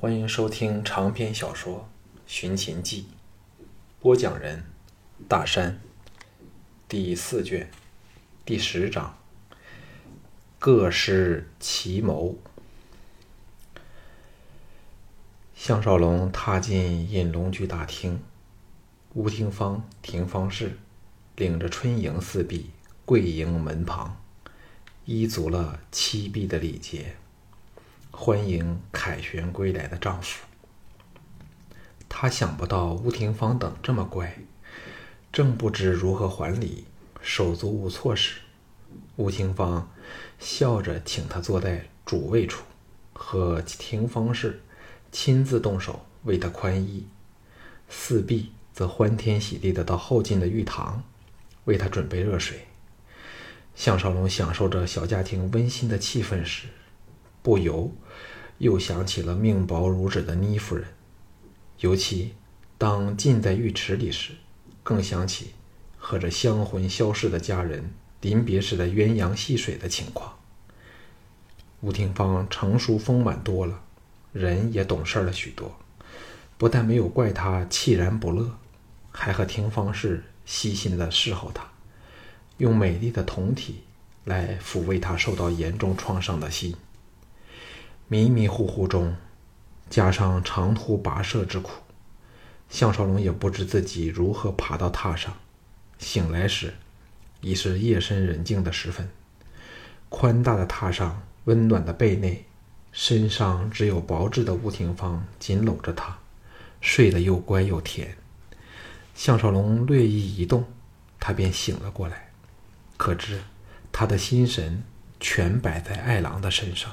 欢迎收听长篇小说《寻秦记》，播讲人：大山，第四卷，第十章。各施奇谋。项少龙踏进引龙居大厅，吴廷芳、廷芳氏领着春迎四婢跪迎门旁，依足了七婢的礼节。欢迎凯旋归来的丈夫。她想不到吴廷芳等这么乖，正不知如何还礼，手足无措时，吴廷芳笑着请她坐在主位处，和廷芳氏亲自动手为她宽衣。四壁则欢天喜地的到后进的浴堂，为她准备热水。项少龙享受着小家庭温馨的气氛时。不由又想起了命薄如纸的倪夫人，尤其当浸在浴池里时，更想起和这香魂消逝的家人临别时的鸳鸯戏水的情况。吴廷芳成熟丰满多了，人也懂事了许多，不但没有怪他气然不乐，还和廷芳氏细心的侍候他，用美丽的酮体来抚慰他受到严重创伤的心。迷迷糊糊中，加上长途跋涉之苦，项少龙也不知自己如何爬到榻上。醒来时，已是夜深人静的时分。宽大的榻上，温暖的被内，身上只有薄质的吴廷芳紧搂着他，睡得又乖又甜。项少龙略一移动，他便醒了过来。可知他的心神全摆在爱郎的身上。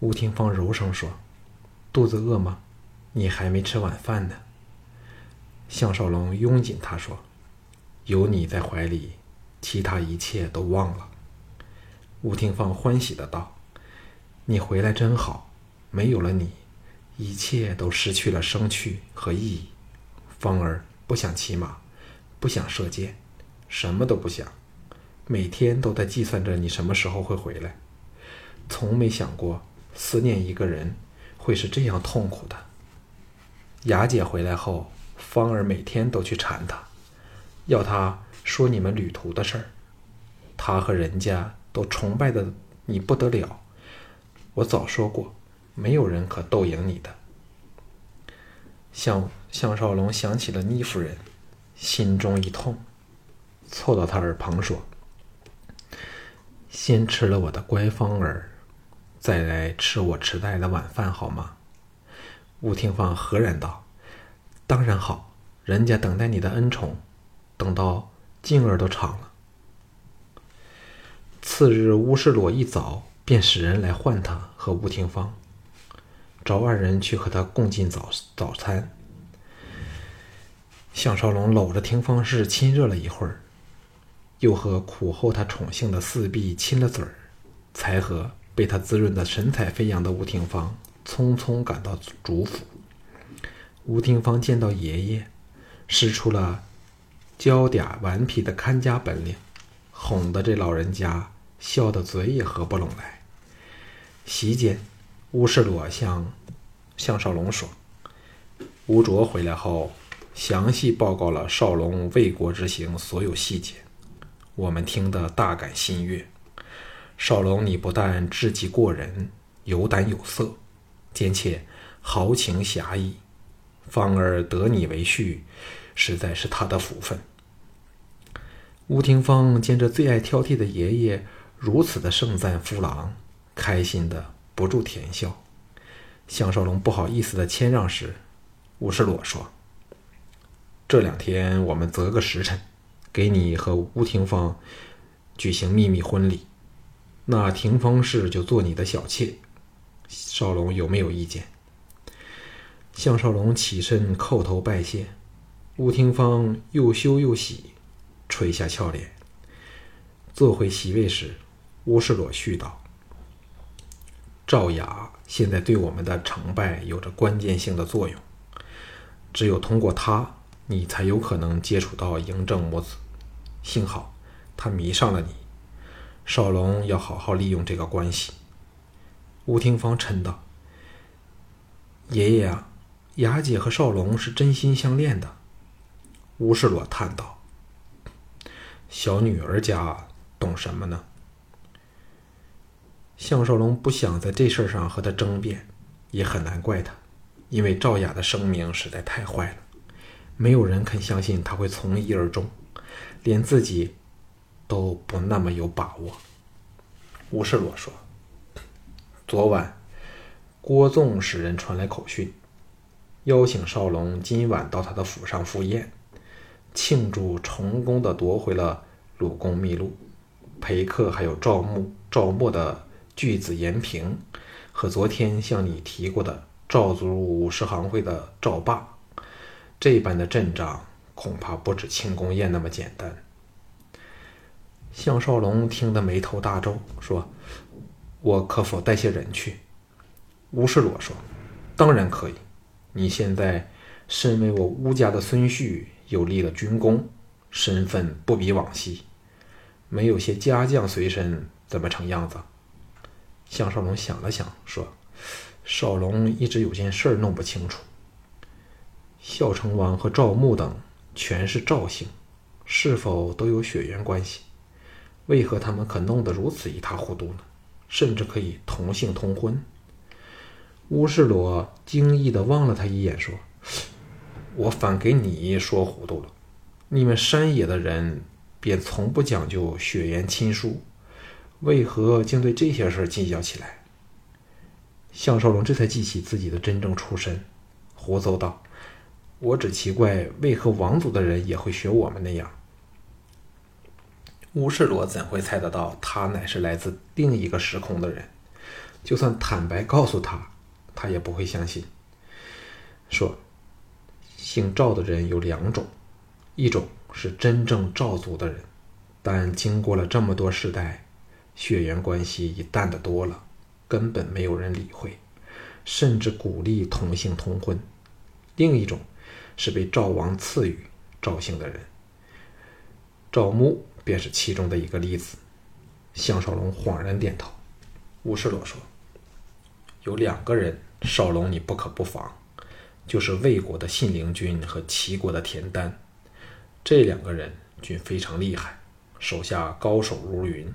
吴廷芳柔声说：“肚子饿吗？你还没吃晚饭呢。”项少龙拥紧她说：“有你在怀里，其他一切都忘了。”吴廷芳欢喜的道：“你回来真好，没有了你，一切都失去了生趣和意义。芳儿不想骑马，不想射箭，什么都不想，每天都在计算着你什么时候会回来，从没想过。”思念一个人，会是这样痛苦的。雅姐回来后，芳儿每天都去缠她，要她说你们旅途的事儿。她和人家都崇拜的你不得了。我早说过，没有人可斗赢你的。向向少龙想起了倪夫人，心中一痛，凑到她耳旁说：“先吃了我的乖芳儿。”再来吃我迟带的晚饭好吗？吴廷芳何然道：“当然好，人家等待你的恩宠，等到劲儿都长了。”次日，乌世罗一早便使人来唤他和吴廷芳，找二人去和他共进早早餐。项少龙搂着廷芳氏亲热了一会儿，又和苦候他宠幸的四婢亲了嘴儿，才和。被他滋润的神采飞扬的吴廷芳匆匆赶到主府。吴廷芳见到爷爷，使出了娇嗲顽皮的看家本领，哄得这老人家笑得嘴也合不拢来。席间，乌世罗向向少龙说：“吴卓回来后，详细报告了少龙为国之行所有细节，我们听得大感心悦。”少龙，你不但智计过人，有胆有色，兼且豪情侠义，芳儿得你为婿，实在是他的福分。吴廷芳见这最爱挑剔的爷爷如此的盛赞夫郎，开心的不住甜笑。项少龙不好意思的谦让时，吴世罗说：“这两天我们择个时辰，给你和吴廷芳举行秘密婚礼。”那廷芳氏就做你的小妾，少龙有没有意见？项少龙起身叩头拜谢，吴廷芳又羞又喜，垂下俏脸。坐回席位时，乌世裸絮道：“赵雅现在对我们的成败有着关键性的作用，只有通过他，你才有可能接触到嬴政母子。幸好他迷上了你。”少龙要好好利用这个关系。吴廷芳嗔道：“爷爷啊，雅姐和少龙是真心相恋的。乌世罗叹道：“小女儿家懂什么呢？”项少龙不想在这事上和他争辩，也很难怪他，因为赵雅的声名实在太坏了，没有人肯相信他会从一而终，连自己都不那么有把握。吴世罗说：“昨晚郭纵使人传来口讯，邀请少龙今晚到他的府上赴宴，庆祝成功的夺回了鲁公秘录。陪客还有赵牧、赵默的。”巨子延平和昨天向你提过的赵族武士行会的赵霸，这般的阵仗恐怕不止庆功宴那么简单。项少龙听得眉头大皱，说：“我可否带些人去？”吴世罗说：“当然可以。你现在身为我吴家的孙婿，又立了军功，身份不比往昔，没有些家将随身，怎么成样子？”项少龙想了想，说：“少龙一直有件事弄不清楚。孝成王和赵牧等全是赵姓，是否都有血缘关系？为何他们可弄得如此一塌糊涂呢？甚至可以同姓通婚？”乌世罗惊异地望了他一眼，说：“我反给你说糊涂了。你们山野的人便从不讲究血缘亲疏。”为何竟对这些事计较起来？项少龙这才记起自己的真正出身，胡诌道：“我只奇怪，为何王族的人也会学我们那样？”乌世罗怎会猜得到，他乃是来自另一个时空的人？就算坦白告诉他，他也不会相信。说：“姓赵的人有两种，一种是真正赵族的人，但经过了这么多世代。”血缘关系已淡得多了，根本没有人理会，甚至鼓励同姓通婚。另一种是被赵王赐予赵姓的人，赵牧便是其中的一个例子。项少龙恍然点头。吴世罗说：“有两个人，少龙你不可不防，就是魏国的信陵君和齐国的田丹。这两个人均非常厉害，手下高手如云。”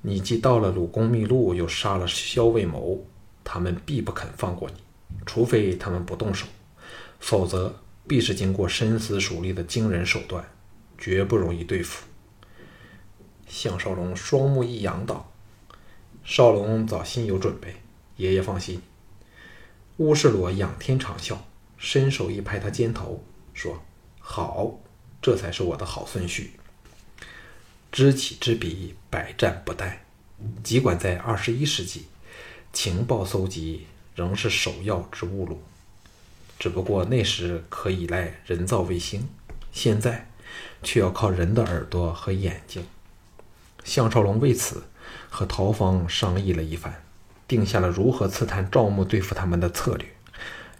你既到了鲁公秘录，又杀了萧卫谋，他们必不肯放过你，除非他们不动手，否则必是经过深思熟虑的惊人手段，绝不容易对付。项少龙双目一扬道：“少龙早心有准备，爷爷放心。”乌世罗仰天长啸，伸手一拍他肩头，说：“好，这才是我的好孙婿。”知己知彼，百战不殆。尽管在二十一世纪，情报搜集仍是首要之务路，只不过那时可依赖人造卫星，现在却要靠人的耳朵和眼睛。项少龙为此和陶芳商议了一番，定下了如何刺探赵牧对付他们的策略，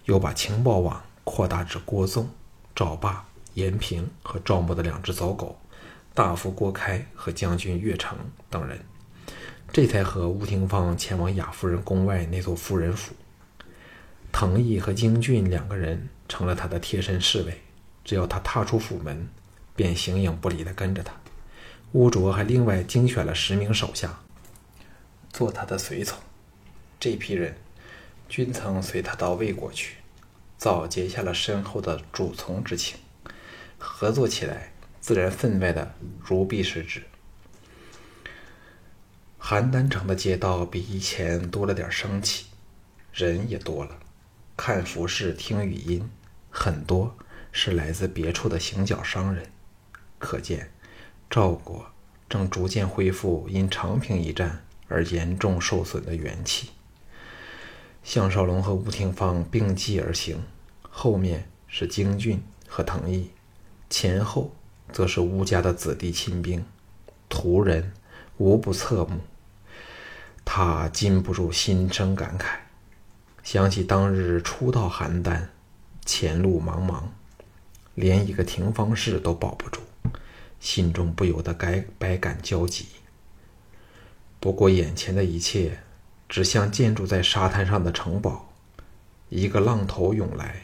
又把情报网扩大至郭纵、赵霸、严平和赵牧的两只走狗。大夫郭开和将军岳成等人，这才和吴廷芳前往雅夫人宫外那座夫人府。滕毅和京俊两个人成了他的贴身侍卫，只要他踏出府门，便形影不离地跟着他。乌卓还另外精选了十名手下，做他的随从。这批人均曾随他到魏国去，早结下了深厚的主从之情，合作起来。自然分外的如臂使指。邯郸城的街道比以前多了点生气，人也多了，看服饰、听语音，很多是来自别处的行脚商人。可见赵国正逐渐恢复因长平一战而严重受损的元气。项少龙和吴廷芳并继而行，后面是京俊和滕毅，前后。则是吴家的子弟亲兵，途人无不侧目。他禁不住心生感慨，想起当日初到邯郸，前路茫茫，连一个廷方士都保不住，心中不由得该百感交集。不过眼前的一切，只像建筑在沙滩上的城堡，一个浪头涌来，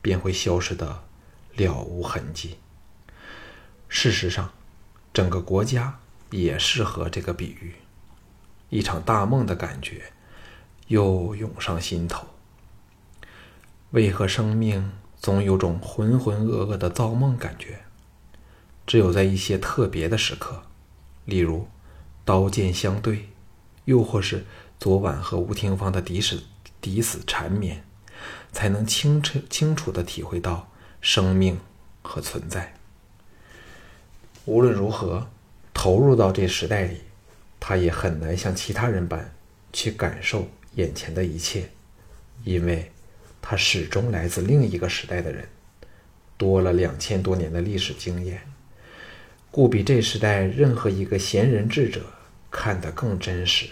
便会消失的了无痕迹。事实上，整个国家也适合这个比喻。一场大梦的感觉又涌上心头。为何生命总有种浑浑噩噩的造梦感觉？只有在一些特别的时刻，例如刀剑相对，又或是昨晚和吴廷芳的敌死抵死缠绵，才能清楚清楚的体会到生命和存在。无论如何，投入到这时代里，他也很难像其他人般去感受眼前的一切，因为他始终来自另一个时代的人，多了两千多年的历史经验，故比这时代任何一个闲人智者看得更真实、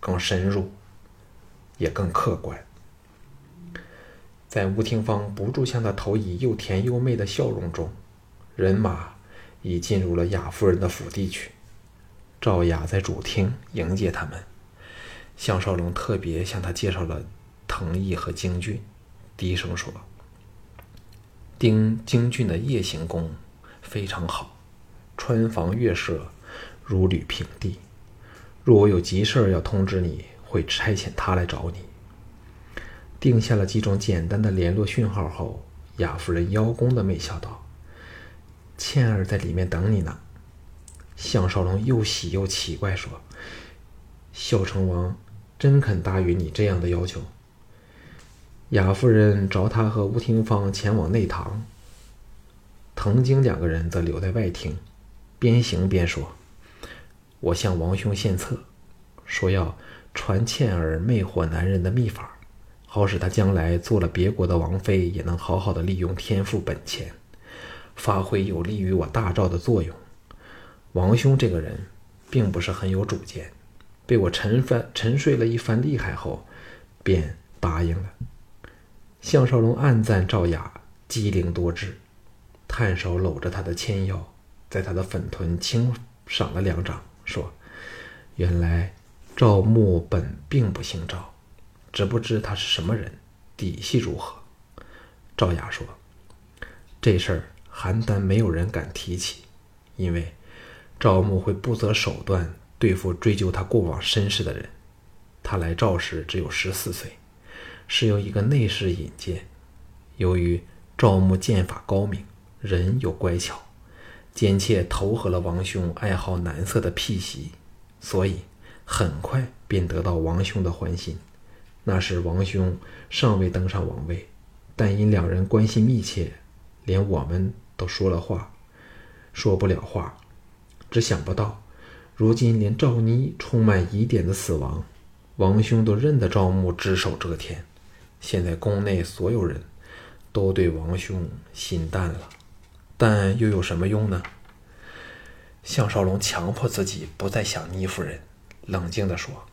更深入，也更客观。在吴廷芳不住向他投以又甜又媚的笑容中，人马。已进入了雅夫人的府邸去，赵雅在主厅迎接他们。项少龙特别向他介绍了藤毅和京俊，低声说：“丁京俊的夜行功非常好，穿房越舍，如履平地。若我有急事要通知你，会差遣他来找你。”定下了几种简单的联络讯号后，雅夫人邀功的媚笑道。倩儿在里面等你呢。项少龙又喜又奇怪，说：“孝成王真肯答应你这样的要求？”雅夫人找他和吴廷芳前往内堂，藤京两个人则留在外厅，边行边说：“我向王兄献策，说要传倩儿魅惑男人的秘法，好使他将来做了别国的王妃，也能好好的利用天赋本钱。”发挥有利于我大赵的作用。王兄这个人，并不是很有主见，被我沉翻沉睡了一番厉害后，便答应了。项少龙暗赞赵雅机灵多智，探手搂着她的纤腰，在他的粉臀轻赏了两掌，说：“原来赵牧本并不姓赵，只不知他是什么人，底细如何？”赵雅说：“这事儿。”邯郸没有人敢提起，因为赵牧会不择手段对付追究他过往身世的人。他来赵时只有十四岁，是由一个内侍引荐。由于赵牧剑法高明，人又乖巧，奸妾投合了王兄爱好男色的癖习，所以很快便得到王兄的欢心。那时王兄尚未登上王位，但因两人关系密切，连我们。都说了话，说不了话，只想不到，如今连赵妮充满疑点的死亡，王兄都认得赵牧只手遮天。现在宫内所有人都对王兄心淡了，但又有什么用呢？项少龙强迫自己不再想倪夫人，冷静地说：“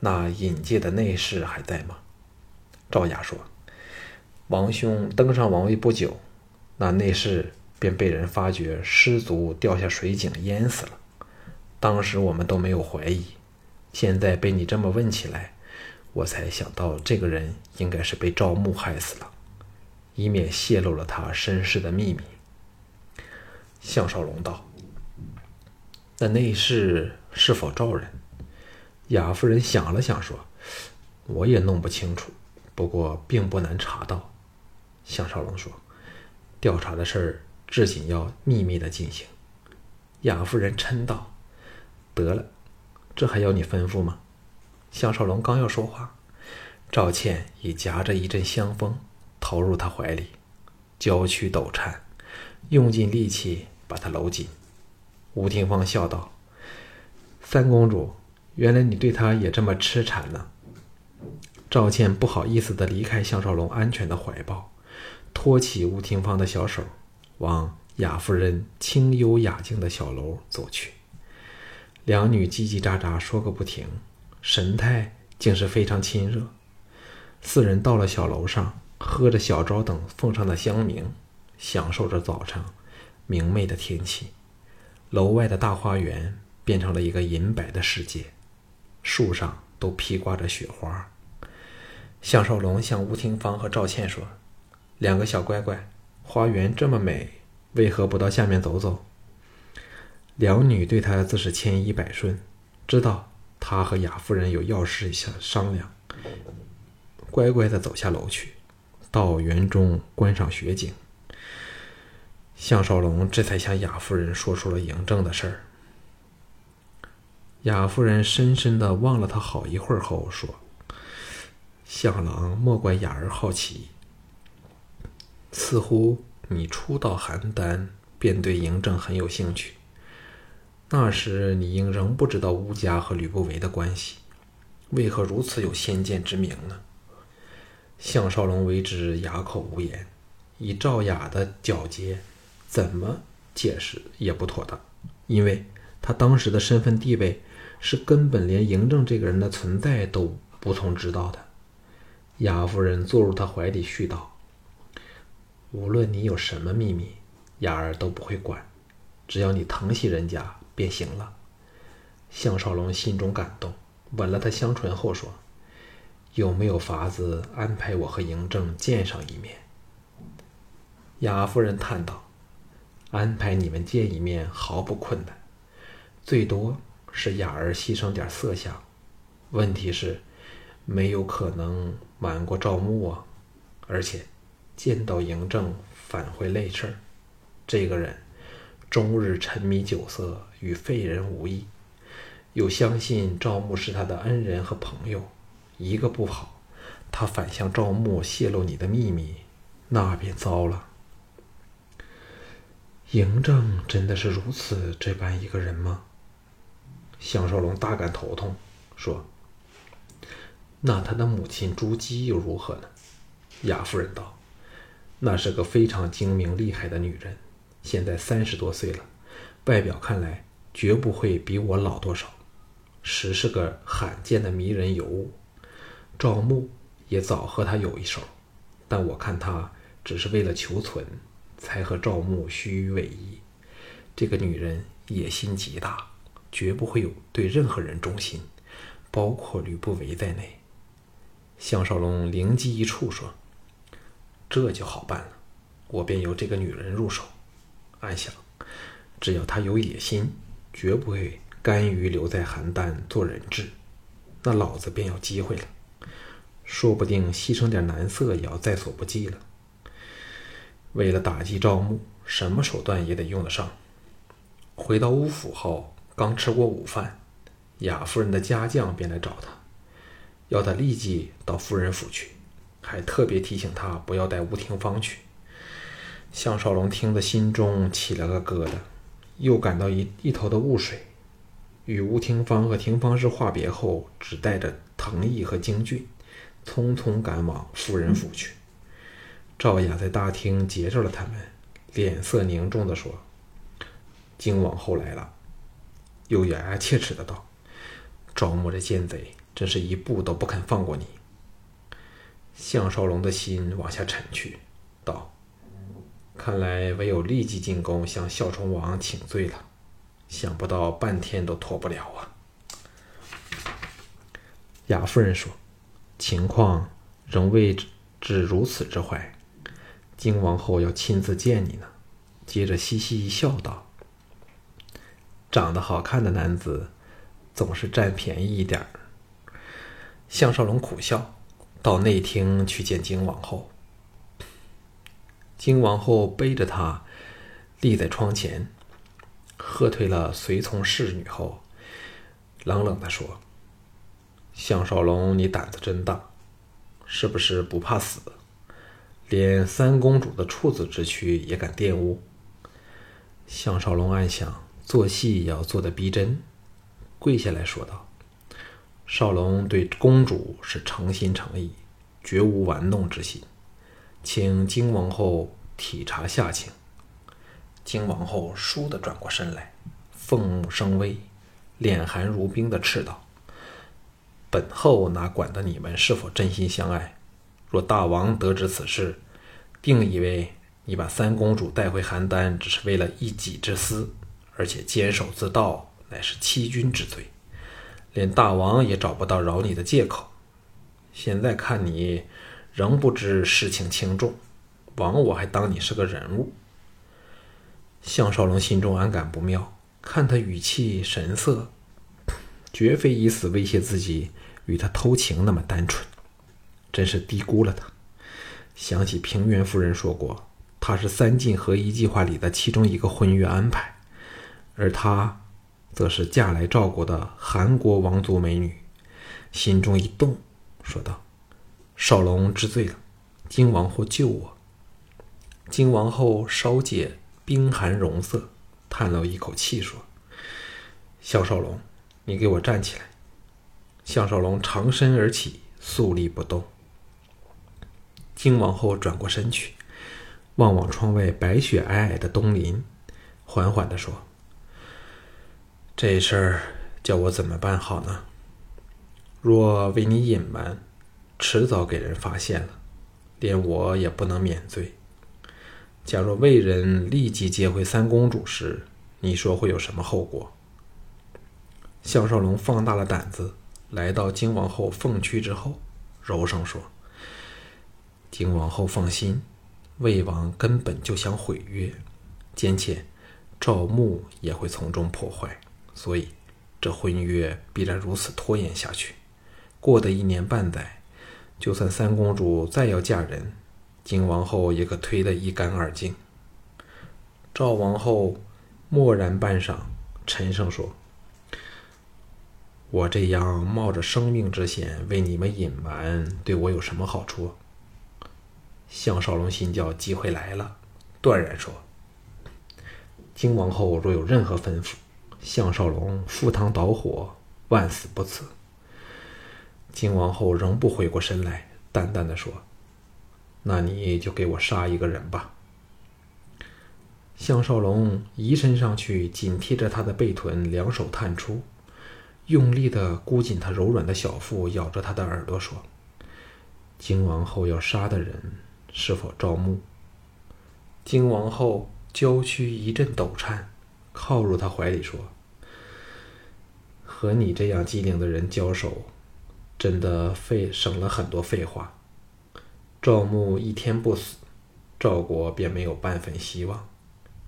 那引介的内侍还在吗？”赵雅说：“王兄登上王位不久。”那内侍便被人发觉失足掉下水井淹死了。当时我们都没有怀疑，现在被你这么问起来，我才想到这个人应该是被赵牧害死了，以免泄露了他身世的秘密。项少龙道：“那内侍是否赵人？”雅夫人想了想说：“我也弄不清楚，不过并不难查到。”项少龙说。调查的事儿，至今要秘密的进行。雅夫人嗔道：“得了，这还要你吩咐吗？”项少龙刚要说话，赵倩已夹着一阵香风投入他怀里，娇躯抖颤，用尽力气把他搂紧。吴廷芳笑道：“三公主，原来你对他也这么痴缠呢。”赵倩不好意思地离开项少龙安全的怀抱。托起吴廷芳的小手，往雅夫人清幽雅静的小楼走去。两女叽叽喳喳说个不停，神态竟是非常亲热。四人到了小楼上，喝着小粥等奉上的香茗，享受着早晨明媚的天气。楼外的大花园变成了一个银白的世界，树上都披挂着雪花。向少龙向吴廷芳和赵倩说：“两个小乖乖，花园这么美，为何不到下面走走？”两女对他自是千依百顺，知道他和雅夫人有要事想商量，乖乖的走下楼去，到园中观赏雪景。项少龙这才向雅夫人说出了嬴政的事儿。雅夫人深深的望了他好一会儿后说。项郎莫怪雅儿好奇，似乎你初到邯郸便对嬴政很有兴趣。那时你应仍不知道乌家和吕不韦的关系，为何如此有先见之明呢？项少龙为之哑口无言，以赵雅的皎洁，怎么解释也不妥当，因为他当时的身份地位是根本连嬴政这个人的存在都不曾知道的。雅夫人坐入他怀里，絮道：“无论你有什么秘密，雅儿都不会管，只要你疼惜人家便行了。”项少龙心中感动，吻了她香唇后说：“有没有法子安排我和嬴政见上一面？”雅夫人叹道：“安排你们见一面毫不困难，最多是雅儿牺牲点色相。问题是，没有可能。”瞒过赵牧啊，而且见到嬴政反会累事儿。这个人终日沉迷酒色，与废人无异。又相信赵牧是他的恩人和朋友，一个不好，他反向赵牧泄露你的秘密，那便糟了。嬴政真的是如此这般一个人吗？项少龙大感头痛，说。那他的母亲朱姬又如何呢？雅夫人道：“那是个非常精明厉害的女人，现在三十多岁了，外表看来绝不会比我老多少，实是个罕见的迷人尤物。赵牧也早和她有一手，但我看他只是为了求存，才和赵牧虚伪意。这个女人野心极大，绝不会有对任何人忠心，包括吕不韦在内。”项少龙灵机一触，说：“这就好办了，我便由这个女人入手。暗想，只要她有野心，绝不会甘于留在邯郸做人质，那老子便有机会了。说不定牺牲点男色也要在所不计了。为了打击赵牧，什么手段也得用得上。”回到乌府后，刚吃过午饭，雅夫人的家将便来找他。要他立即到夫人府去，还特别提醒他不要带吴廷芳去。项少龙听得心中起了个疙瘩，又感到一一头的雾水。与吴廷芳和廷芳氏话别后，只带着藤毅和京俊，匆匆赶往夫人府去。赵雅在大厅截着了他们，脸色凝重地说：“京王后来了。”又咬牙切齿的道：“赵牧这奸贼！”真是一步都不肯放过你。项少龙的心往下沉去，道：“看来唯有立即进宫向孝崇王请罪了。想不到半天都脱不了啊。”雅夫人说：“情况仍未至如此之坏，金王后要亲自见你呢。”接着嘻嘻一笑，道：“长得好看的男子，总是占便宜一点儿。”项少龙苦笑，到内厅去见金王后。金王后背着他，立在窗前，喝退了随从侍女后，冷冷的说：“项少龙，你胆子真大，是不是不怕死？连三公主的处子之躯也敢玷污？”项少龙暗想，做戏也要做的逼真，跪下来说道。少龙对公主是诚心诚意，绝无玩弄之心，请金王后体察下情。金王后倏地转过身来，凤目生威，脸寒如冰的斥道：“本后哪管得你们是否真心相爱？若大王得知此事，定以为你把三公主带回邯郸只是为了一己之私，而且坚守自盗，乃是欺君之罪。”连大王也找不到饶你的借口，现在看你仍不知事情轻重，枉我还当你是个人物。项少龙心中暗感不妙，看他语气神色，绝非以死威胁自己与他偷情那么单纯，真是低估了他。想起平原夫人说过，他是三晋合一计划里的其中一个婚约安排，而他，则是嫁来赵国的韩国王族美女，心中一动，说道：“少龙知罪了，金王后救我。”金王后稍解冰寒容色，叹了一口气说：“项少龙，你给我站起来。”项少龙长身而起，肃立不动。金王后转过身去，望望窗外白雪皑皑的东林，缓缓地说：“这事儿叫我怎么办好呢？若为你隐瞒，迟早给人发现了，连我也不能免罪。假若魏人立即接回三公主时，你说会有什么后果？”项少龙放大了胆子，来到金王后凤躯之后，柔声说。金王后放心，魏王根本就想毁约，兼且赵牧也会从中破坏，所以这婚约必然如此拖延下去。过的一年半载，就算三公主再要嫁人，金王后也可推得一干二净。赵王后默然半晌，沉声说：“我这样冒着生命之险为你们隐瞒，对我有什么好处？”项少龙心叫机会来了，断然说：“金王后若有任何吩咐，项少龙赴汤蹈火，万死不辞。”金王后仍不回过身来，淡淡的说：“那你就给我杀一个人吧。”项少龙移身上去，紧贴着他的背臀，两手探出，用力的箍紧他柔软的小腹，咬着他的耳朵说：“金王后要杀的人。”是否赵牧？金王后娇躯一阵抖颤，靠入他怀里说：“和你这样机灵的人交手，真的费省了很多废话。赵牧一天不死，赵国便没有半分希望。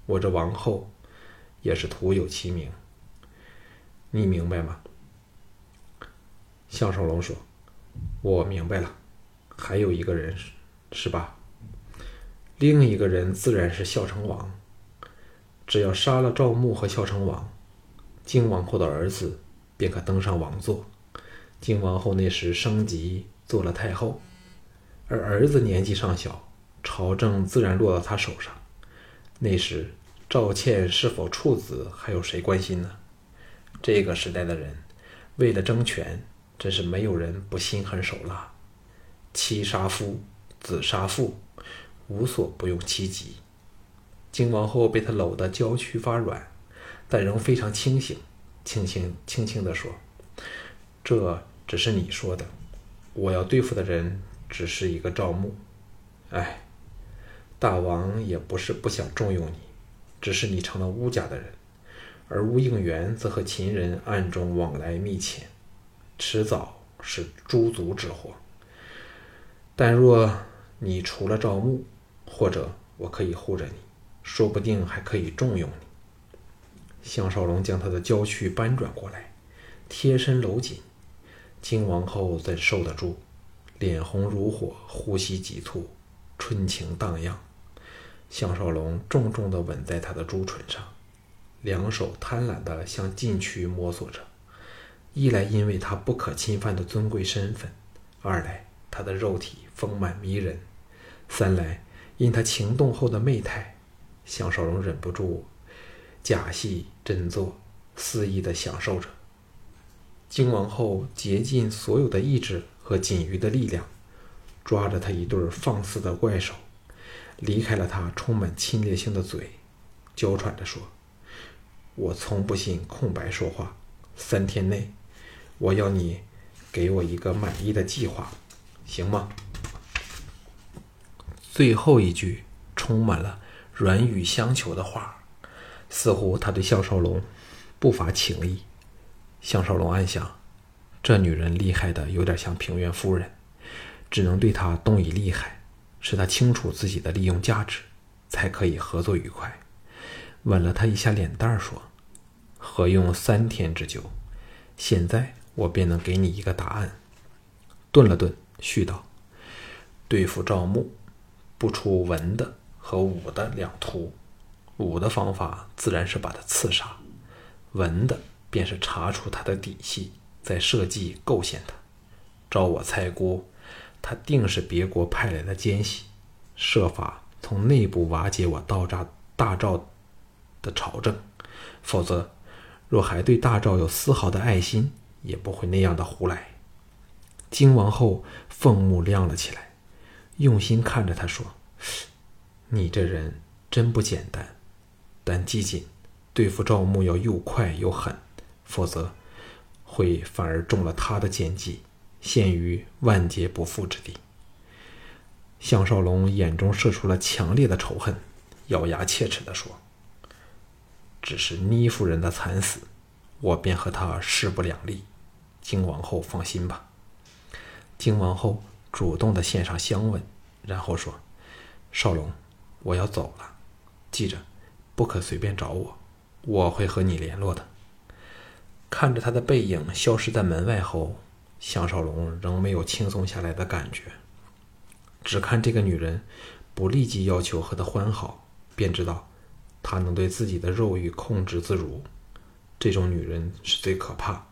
我这王后也是徒有其名。你明白吗？”项少龙说：“我明白了。还有一个人是。”吧？另一个人自然是孝成王。只要杀了赵牧和孝成王，靖王后的儿子便可登上王座。靖王后那时升级做了太后，而儿子年纪尚小，朝政自然落到他手上。那时赵倩是否处子，还有谁关心呢？这个时代的人，为了争权，真是没有人不心狠手辣，妻杀夫。子杀父，无所不用其极。靖王后被他搂得娇躯发软，但仍非常清醒，轻轻轻轻地说：“这只是你说的，我要对付的人只是一个赵牧。哎，大王也不是不想重用你，只是你成了乌家的人，而乌应元则和秦人暗中往来密切，迟早是诛族之祸。但若……”你除了赵牧，或者我可以护着你，说不定还可以重用你。项少龙将他的娇躯扳转过来，贴身搂紧。金王后怎受得住？脸红如火，呼吸急促，春情荡漾。项少龙重重地吻在她的朱唇上，两手贪婪地向禁区摸索着。一来因为他不可侵犯的尊贵身份，二来他的肉体丰满迷人。三来，因他情动后的媚态，项少龙忍不住假戏真做，肆意的享受着。金王后竭尽所有的意志和仅余的力量，抓着他一对放肆的怪手，离开了他充满侵略性的嘴，娇喘着说：“我从不信空白说话。三天内，我要你给我一个满意的计划，行吗？”最后一句充满了软语相求的话，似乎他对项少龙不乏情意。项少龙暗想：这女人厉害的有点像平原夫人，只能对他动以利害，使他清楚自己的利用价值，才可以合作愉快。吻了他一下脸蛋儿，说：“何用三天之久？现在我便能给你一个答案。”顿了顿，续道：“对付赵牧，不出文的和武的两途。武的方法自然是把他刺杀，文的便是查出他的底细，再设计构陷他。照我猜估。”他定是别国派来的奸细，设法从内部瓦解我道诈大赵的朝政。否则，若还对大赵有丝毫的爱心，也不会那样的胡来。金王后凤目亮了起来，用心看着他说：“你这人真不简单，但记紧，对付赵牧要又快又狠，否则会反而中了他的奸计。”陷于万劫不复之地。项少龙眼中射出了强烈的仇恨，咬牙切齿地说：“只是倪夫人的惨死，我便和他势不两立。金王后放心吧。”金王后主动的献上香吻，然后说：“少龙，我要走了，记着，不可随便找我，我会和你联络的。”看着他的背影消失在门外后。项少龙仍没有轻松下来的感觉，只看这个女人不立即要求和他欢好，便知道她能对自己的肉欲控制自如。这种女人是最可怕，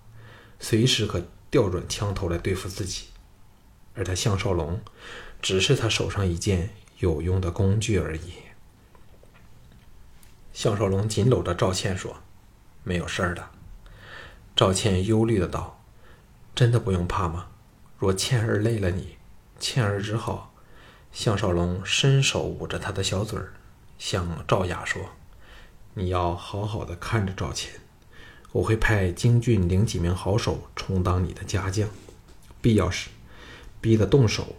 随时可调转枪头来对付自己，而他项少龙只是他手上一件有用的工具而已。项少龙紧搂着赵倩说：“没有事儿的。”赵倩忧虑的道。真的不用怕吗？若倩儿累了你，倩儿只好。项少龙伸手捂着她的小嘴儿，向赵雅说：“你要好好的看着赵倩，我会派京俊领几名好手充当你的家将，必要时逼得动手，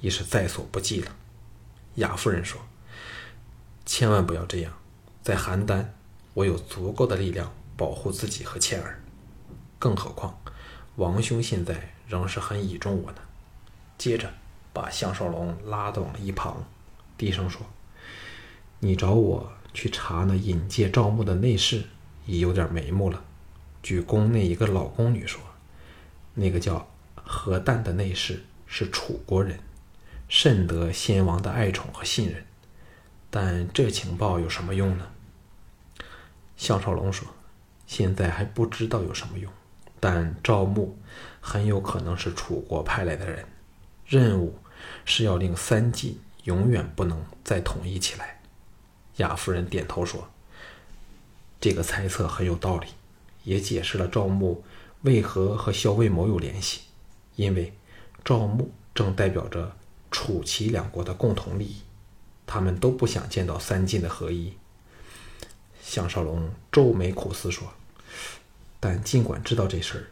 已是在所不计了。”雅夫人说：“千万不要这样，在邯郸，我有足够的力量保护自己和倩儿，更何况……”王兄现在仍是很倚重我的。接着，把项少龙拉到了一旁，低声说：“你找我去查那引介赵牧的内侍，已有点眉目了。据宫内一个老宫女说，那个叫何旦的内侍是楚国人，甚得先王的爱宠和信任。但这情报有什么用呢？”项少龙说：“现在还不知道有什么用。”但赵牧很有可能是楚国派来的人，任务是要令三晋永远不能再统一起来。雅夫人点头说：“这个猜测很有道理，也解释了赵牧为何和萧卫谋有联系，因为赵牧正代表着楚齐两国的共同利益，他们都不想见到三晋的合一。”项少龙皱眉苦思说。但尽管知道这事儿，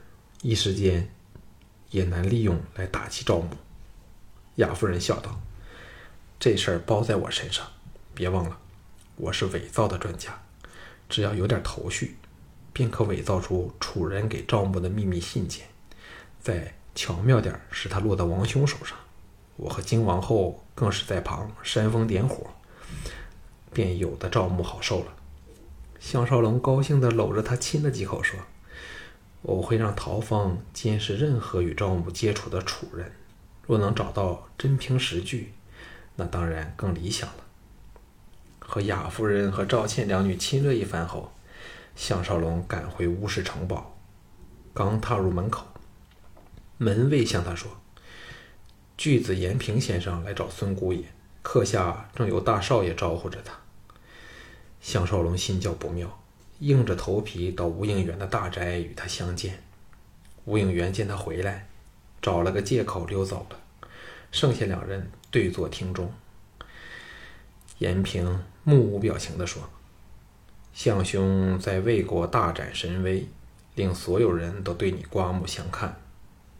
一时间也难利用来打击赵牧。雅夫人笑道：“这事儿包在我身上，别忘了，我是伪造的专家。只要有点头绪，便可伪造出楚人给赵牧的秘密信件，在巧妙点使他落到王兄手上。我和金王后更是在旁煽风点火，便有的赵牧好受了。”项少龙高兴地搂着他亲了几口，说。我会让陶芳监视任何与赵牧接触的楚人，若能找到真凭实据，那当然更理想了。和雅夫人和赵倩两女亲热一番后，项少龙赶回乌氏城堡，刚踏入门口，门卫向他说：“巨子延平先生来找孙姑爷，客下正有大少爷招呼着他。”项少龙心叫不妙。硬着头皮到吴应元的大宅与他相见。吴应元见他回来，找了个借口溜走了，剩下两人对坐厅中。延平目无表情地说：“项兄在魏国大展神威，令所有人都对你刮目相看，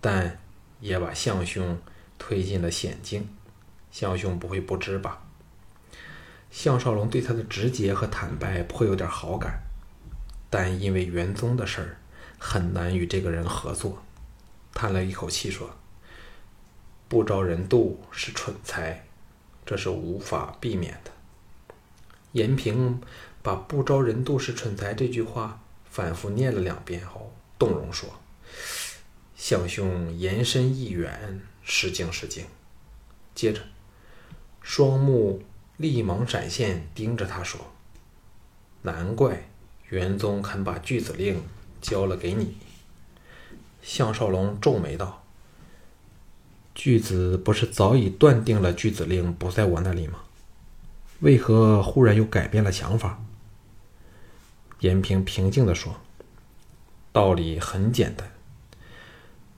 但也把项兄推进了险境。项兄不会不知吧？”项少龙对他的直接和坦白颇有点好感。但因为元宗的事儿，很难与这个人合作。叹了一口气说：“不招人妒是蠢材，这是无法避免的。严平把“不招人妒是蠢材”这句话反复念了两遍后，动容说：“向兄言深意远，失敬失敬。”接着，双目立忙闪现，盯着他说：“难怪元宗肯把巨子令交了给你。”项少龙皱眉道：“巨子不是早已断定了巨子令不在我那里吗？为何忽然又改变了想法？”严平平静地说：“道理很简单，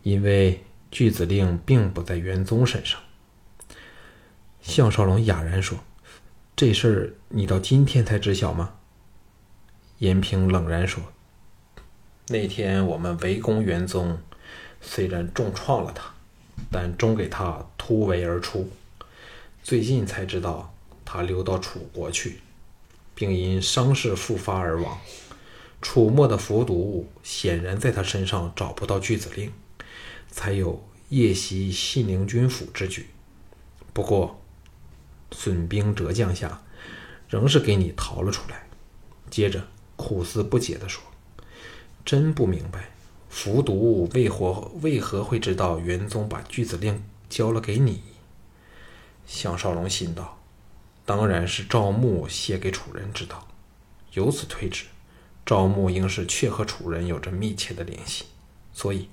因为巨子令并不在元宗身上。”项少龙哑然说：“这事儿你到今天才知晓吗？”严平冷然说：“那天我们围攻元宗，虽然重创了他，但终给他突围而出。最近才知道他流到楚国去，并因伤势复发而亡。楚墨的服毒显然在他身上找不到巨子令，才有夜袭信陵君府之举。不过。”损兵折将下，仍是给你逃了出来。接着苦思不解地说：“真不明白，服毒为何为何会知道元宗把巨子令交了给你？”项少龙心道：“当然是赵牧写给楚人知道。由此推知，赵牧应是确和楚人有着密切的联系，所以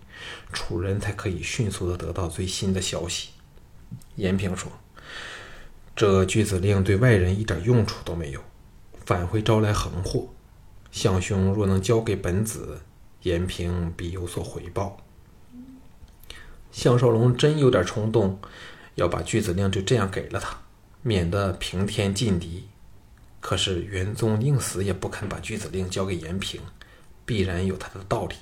楚人才可以迅速的得到最新的消息。”严平说。这巨子令对外人一点用处都没有，反会招来横祸。相兄若能交给本子，延平必有所回报。项少龙真有点冲动，要把巨子令就这样给了他，免得平天尽敌。可是元宗宁死也不肯把巨子令交给延平，必然有他的道理。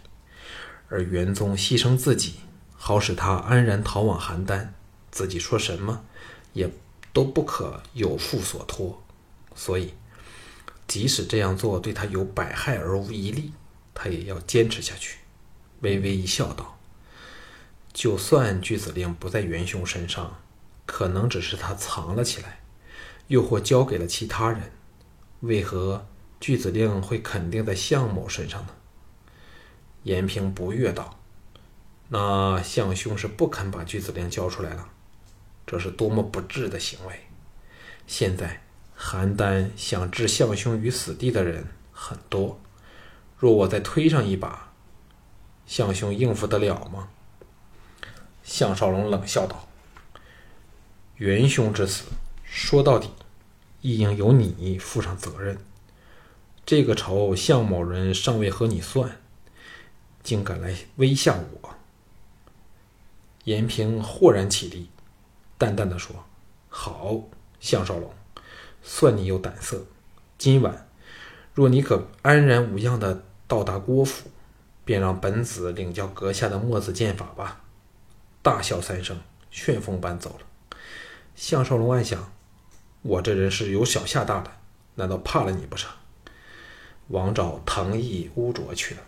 而元宗牺牲自己，好使他安然逃往邯郸，自己说什么也。都不可有负所托，所以即使这样做对他有百害而无一利，他也要坚持下去。微微一笑，道：“就算巨子令不在元凶身上，可能只是他藏了起来，又或交给了其他人。为何巨子令会肯定在项某身上呢？”严平不悦道：“那项兄是不肯把巨子令交出来了？”这是多么不智的行为！现在邯郸想置项兄于死地的人很多，若我再推上一把，项兄应付得了吗？项少龙冷笑道：“元凶之死，说到底，亦应由你负上责任。这个仇，项某人尚未和你算，竟敢来威吓我！”严平豁然起立。淡淡的说：“好，项少龙，算你有胆色。今晚，若你可安然无恙的到达郭府，便让本子领教阁下的墨子剑法吧。”大笑三声，旋风般走了。项少龙暗想：“我这人是由小吓大的，难道怕了你不成？”王找藤毅污浊去了。